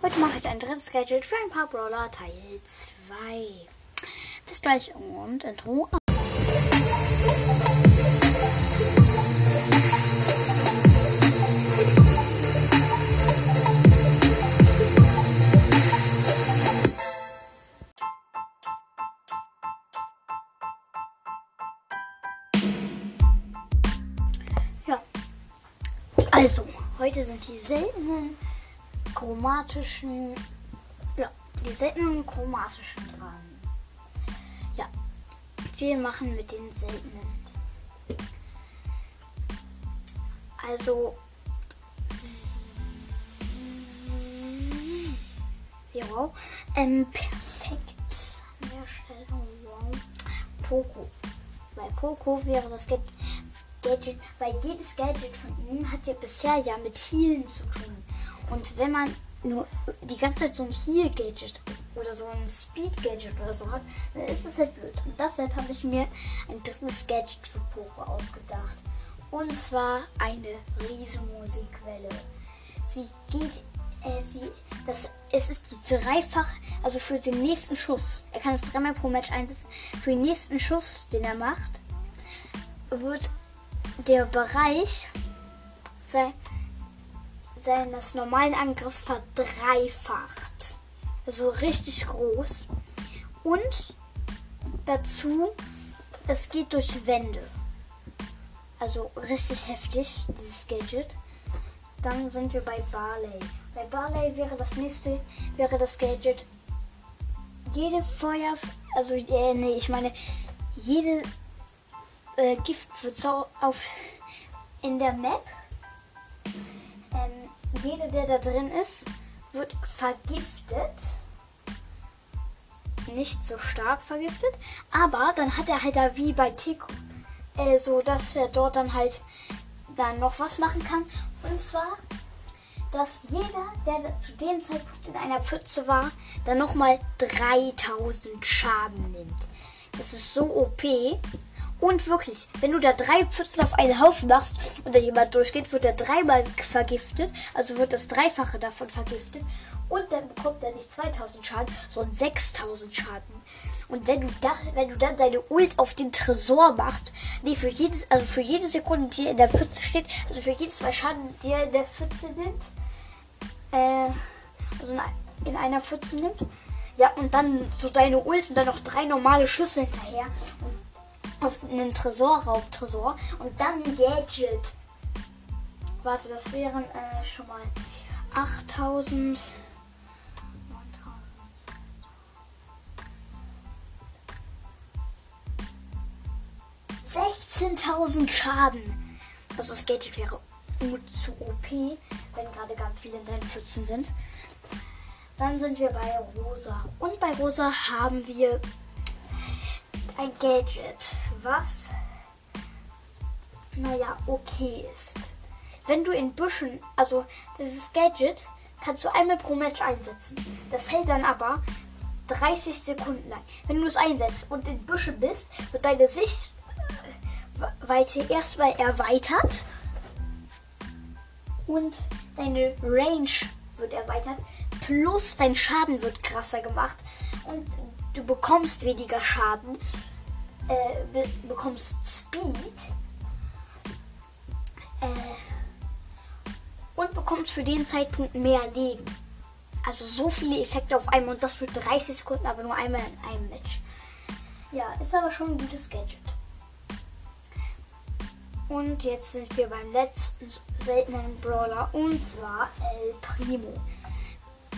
Heute mache ich ein drittes Gadget für ein paar Brawler Teil 2. Bis gleich und Intro. Ja, also heute sind die seltenen chromatischen, ja, die seltenen chromatischen dran. Ja, wir machen mit den seltenen. Also, ja, ähm, perfekt an der Stelle, wow, Poco. Bei Poco wäre das Gadget, weil jedes Gadget von ihnen hat ja bisher ja mit Healen zu tun. Und wenn man nur die ganze Zeit so ein Heal-Gadget oder so ein Speed-Gadget oder so hat, dann ist das halt blöd. Und deshalb habe ich mir ein drittes Gadget für Poco ausgedacht. Und zwar eine Riesenmusikwelle. Sie geht, äh, sie, das, es ist die dreifach, also für den nächsten Schuss, er kann es dreimal pro Match einsetzen, für den nächsten Schuss, den er macht, wird der Bereich sein, seines normalen Angriffs verdreifacht. Also richtig groß. Und dazu, es geht durch Wände. Also richtig heftig, dieses Gadget. Dann sind wir bei Barley. Bei Barley wäre das nächste, wäre das Gadget. Jede Feuer, also äh, nee, ich meine, jede äh, Giftpfütze auf in der Map jeder, der da drin ist, wird vergiftet. Nicht so stark vergiftet, aber dann hat er halt da wie bei Tick, äh, so dass er dort dann halt dann noch was machen kann. Und zwar, dass jeder, der zu dem Zeitpunkt in einer Pfütze war, dann nochmal 3000 Schaden nimmt. Das ist so OP. Und wirklich, wenn du da drei Pfützen auf einen Haufen machst und da jemand durchgeht, wird er dreimal vergiftet. Also wird das Dreifache davon vergiftet. Und dann bekommt er nicht 2000 Schaden, sondern 6000 Schaden. Und wenn du, da, wenn du dann deine Ult auf den Tresor machst, nee, für jedes, also für jede Sekunde, die er in der Pfütze steht, also für jedes Mal Schaden, die er in der Pfütze nimmt, äh, also in einer Pfütze nimmt, ja, und dann so deine Ult und dann noch drei normale Schüsse hinterher. Und auf einen Tresor und dann ein Gadget. Warte, das wären äh, schon mal 8000. 16.000 Schaden. Also das Gadget wäre zu OP, wenn gerade ganz viele Pfützen sind. Dann sind wir bei Rosa. Und bei Rosa haben wir ein Gadget, was, naja, okay ist. Wenn du in Büschen, also dieses Gadget kannst du einmal pro Match einsetzen. Das hält dann aber 30 Sekunden lang. Wenn du es einsetzt und in Büschen bist, wird deine Sichtweite erstmal erweitert und deine Range wird erweitert. Plus dein Schaden wird krasser gemacht und du bekommst weniger Schaden, äh, be bekommst Speed äh, und bekommst für den Zeitpunkt mehr Leben. Also so viele Effekte auf einmal und das für 30 Sekunden, aber nur einmal in einem Match. Ja, ist aber schon ein gutes Gadget. Und jetzt sind wir beim letzten seltenen Brawler und zwar El Primo.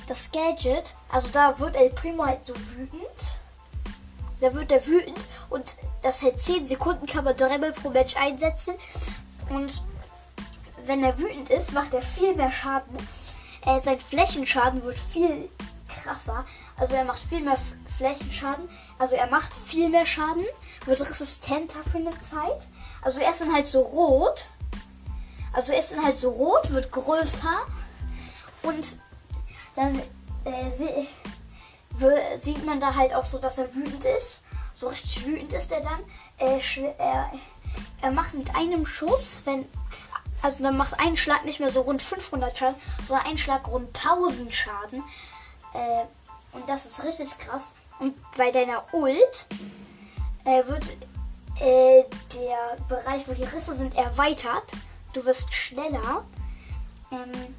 Das Gadget, also da wird El Primo halt so wütend. Da wird er wütend und das hält 10 Sekunden, kann man dreimal pro Match einsetzen. Und wenn er wütend ist, macht er viel mehr Schaden. Äh, sein Flächenschaden wird viel krasser. Also er macht viel mehr Flächenschaden. Also er macht viel mehr Schaden, wird resistenter für eine Zeit. Also er ist dann halt so rot. Also er ist dann halt so rot, wird größer. Und dann äh, sieht man da halt auch so, dass er wütend ist. So richtig wütend ist er dann. Er, er, er macht mit einem Schuss, wenn also dann macht ein Schlag nicht mehr so rund 500 Schaden, sondern ein Schlag rund 1000 Schaden. Äh, und das ist richtig krass. Und bei deiner Ult äh, wird äh, der Bereich, wo die Risse sind, erweitert. Du wirst schneller. Ähm,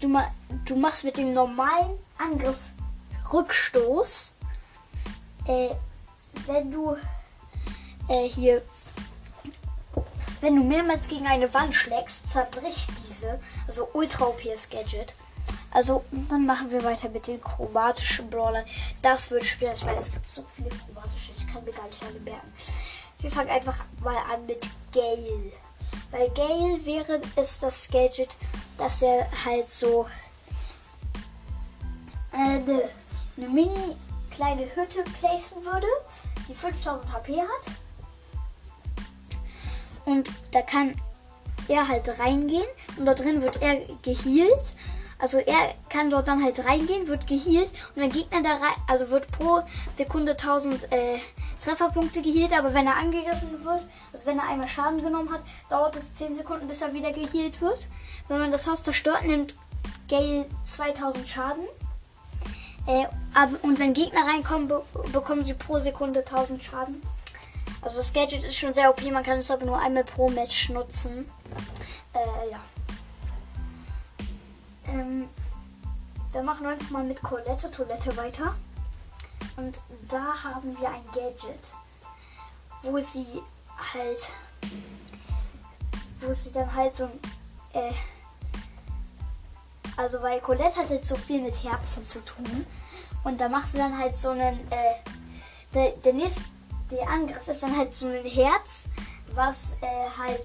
du, ma du machst mit dem normalen Angriff Rückstoß. Äh, wenn du äh, hier, wenn du mehrmals gegen eine Wand schlägst, zerbricht diese. Also ultra OPs Gadget. Also, dann machen wir weiter mit den chromatischen Brawlern. Das wird schwierig, weil es gibt so viele chromatische. Ich kann mir gar nicht alle merken. Wir fangen einfach mal an mit Gale. Bei Gale wäre es das Gadget, dass er halt so eine, äh, eine mini kleine Hütte placen würde, die 5000 HP hat. Und da kann er halt reingehen und dort drin wird er geheilt also er kann dort dann halt reingehen, wird geheilt und der Gegner da rein, also wird pro Sekunde 1000 äh, Trefferpunkte geheilt, aber wenn er angegriffen wird, also wenn er einmal Schaden genommen hat, dauert es 10 Sekunden, bis er wieder geheilt wird. Wenn man das Haus zerstört, nimmt Gale 2000 Schaden. Äh, und wenn Gegner reinkommen, be bekommen sie pro Sekunde 1000 Schaden. Also das Gadget ist schon sehr OP, man kann es aber nur einmal pro Match nutzen. Äh, ja. Ähm, dann machen wir einfach mal mit Colette Toilette weiter. Und da haben wir ein Gadget, wo sie halt, wo sie dann halt so äh, also weil Colette hat jetzt so viel mit Herzen zu tun. Und da macht sie dann halt so einen, äh, der, der nächste der Angriff ist dann halt so ein Herz, was äh, halt,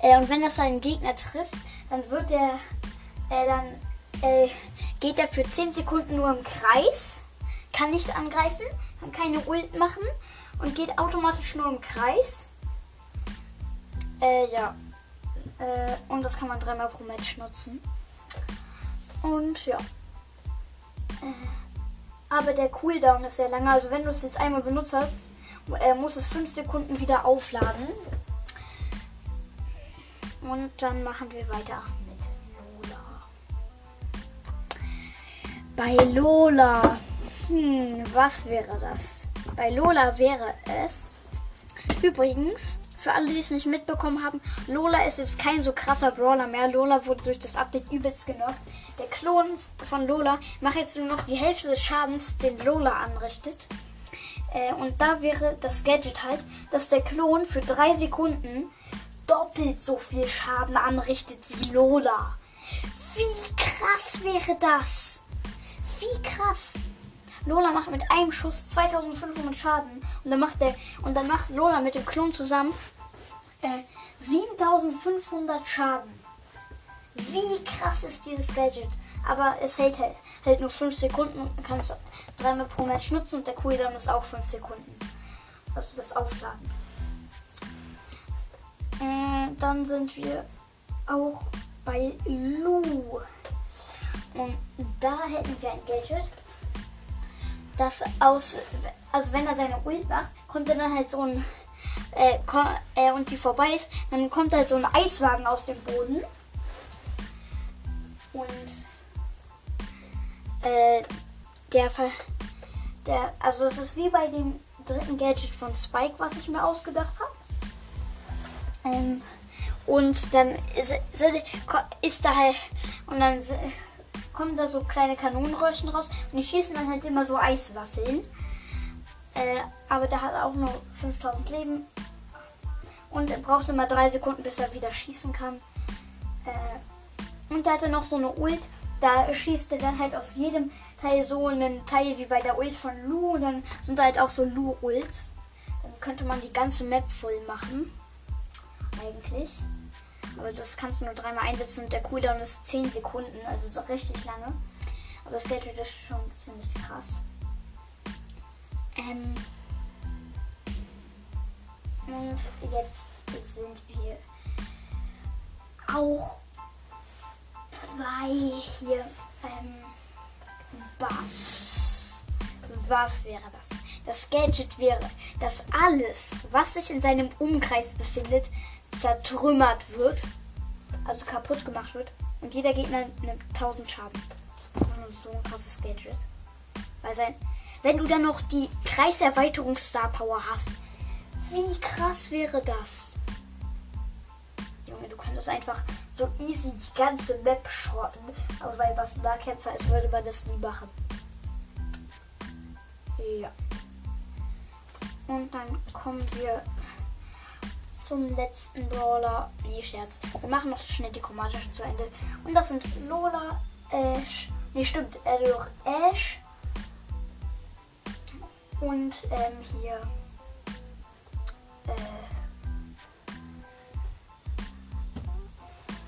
äh, und wenn das einen Gegner trifft, dann wird der äh, dann äh, geht er für 10 Sekunden nur im Kreis, kann nicht angreifen, kann keine Ult machen und geht automatisch nur im Kreis. Äh, ja. Äh, und das kann man dreimal pro Match nutzen. Und ja. Äh, aber der Cooldown ist sehr lange. Also wenn du es jetzt einmal benutzt hast, äh, muss es 5 Sekunden wieder aufladen. Und dann machen wir weiter. Bei Lola. Hm, was wäre das? Bei Lola wäre es. Übrigens, für alle, die es nicht mitbekommen haben, Lola ist jetzt kein so krasser Brawler mehr. Lola wurde durch das Update übelst genervt. Der Klon von Lola macht jetzt nur noch die Hälfte des Schadens, den Lola anrichtet. Äh, und da wäre das Gadget halt, dass der Klon für drei Sekunden doppelt so viel Schaden anrichtet wie Lola. Wie krass wäre das? Wie krass. Lola macht mit einem Schuss 2500 Schaden. Und dann macht der und dann macht Lola mit dem Klon zusammen äh, 7500 Schaden. Wie krass ist dieses Gadget? Aber es hält, hält, hält nur 5 Sekunden und man kann es dreimal pro Match nutzen und der Cooldown ist auch 5 Sekunden. Also das Aufladen. Äh, dann sind wir auch bei Lu. Und da hätten wir ein Gadget, das aus, also wenn er seine Ult macht, kommt dann halt so ein, äh, äh, und die vorbei ist, dann kommt halt so ein Eiswagen aus dem Boden. Und äh, der, der, also es ist wie bei dem dritten Gadget von Spike, was ich mir ausgedacht habe. Ähm, und dann ist, ist da halt, und dann kommen da so kleine Kanonenröhrchen raus und die schießen dann halt immer so Eiswaffeln. Äh, aber der hat auch nur 5000 Leben und er braucht immer drei Sekunden, bis er wieder schießen kann. Äh, und da hat er noch so eine Ult. Da schießt er dann halt aus jedem Teil so einen Teil wie bei der Ult von Lu. Und dann sind da halt auch so Lu-Ults. Dann könnte man die ganze Map voll machen. Eigentlich. Aber das kannst du nur dreimal einsetzen und der Cooldown ist 10 Sekunden, also so richtig lange. Aber das Gadget ist schon ziemlich krass. Ähm und jetzt sind wir auch bei hier ähm, Bass. Was wäre das? Das Gadget wäre, dass alles, was sich in seinem Umkreis befindet, zertrümmert wird. Also kaputt gemacht wird. Und jeder Gegner nimmt 1000 Schaden. So ein krasses Gadget. Weil sein. Wenn du dann noch die Kreiserweiterung Star Power hast. Wie krass wäre das? Junge, du könntest einfach so easy die ganze Map schrotten. Aber weil was ein Nahkämpfer ist, würde man das nie machen. Ja. Und dann kommen wir zum letzten Brawler. Nee, Scherz. Wir machen noch schnell die chromatischen zu Ende. Und das sind Lola, Ash. Nee, stimmt. Äh, Ash. Und ähm, hier. Äh,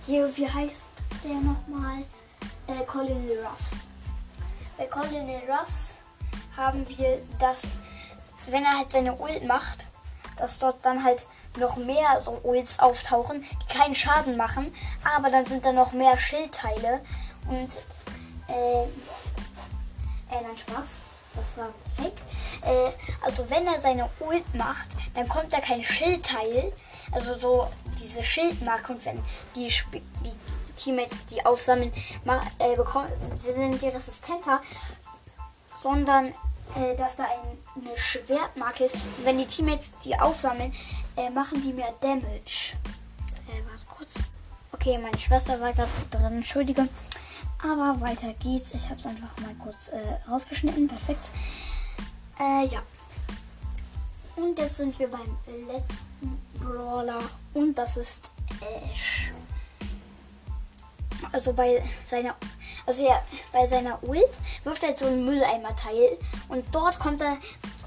hier, wie heißt der nochmal? Äh, Colonel Ruffs. Bei Colonel Ruffs haben wir das, wenn er halt seine Ult macht, dass dort dann halt noch mehr so Ults auftauchen, die keinen Schaden machen, aber dann sind da noch mehr Schildteile und äh, äh nein, Spaß. Das war fake. Äh, also wenn er seine Ult macht, dann kommt da kein Schildteil, also so diese Schildmarke und wenn die, die Teammates die aufsammeln, äh, bekommen, sind die resistenter, sondern äh, dass da ein, eine Schwertmarke ist. Und wenn die Teammates die aufsammeln, äh, machen die mehr Damage. Äh, warte kurz. Okay, meine Schwester war gerade drin, entschuldige. Aber weiter geht's. Ich habe es einfach mal kurz äh, rausgeschnitten. Perfekt. Äh, ja. Und jetzt sind wir beim letzten Brawler. Und das ist Ash. Also bei seiner also ja, bei seiner Ult wirft er halt so ein Mülleimer-Teil und dort kommt er,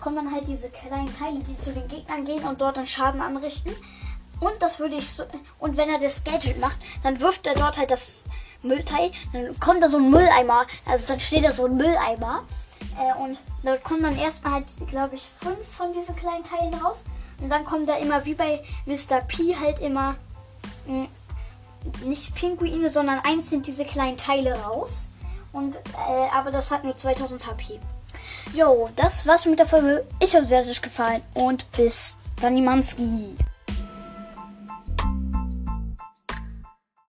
kommen dann halt diese kleinen Teile, die zu den Gegnern gehen und dort dann Schaden anrichten. Und das würde ich so. Und wenn er das Gadget macht, dann wirft er dort halt das Müllteil. Dann kommt da so ein Mülleimer. Also dann steht da so ein Mülleimer. Äh, und da kommen dann erstmal halt, glaube ich, fünf von diesen kleinen Teilen raus. Und dann kommt da immer wie bei Mr. P halt immer mh, hm, nicht Pinguine, sondern einzeln diese kleinen Teile raus. Und, äh, aber das hat nur 2000 HP. Jo, das war's mit der Folge. Ich hoffe, es hat euch gefallen und bis dann, Manski.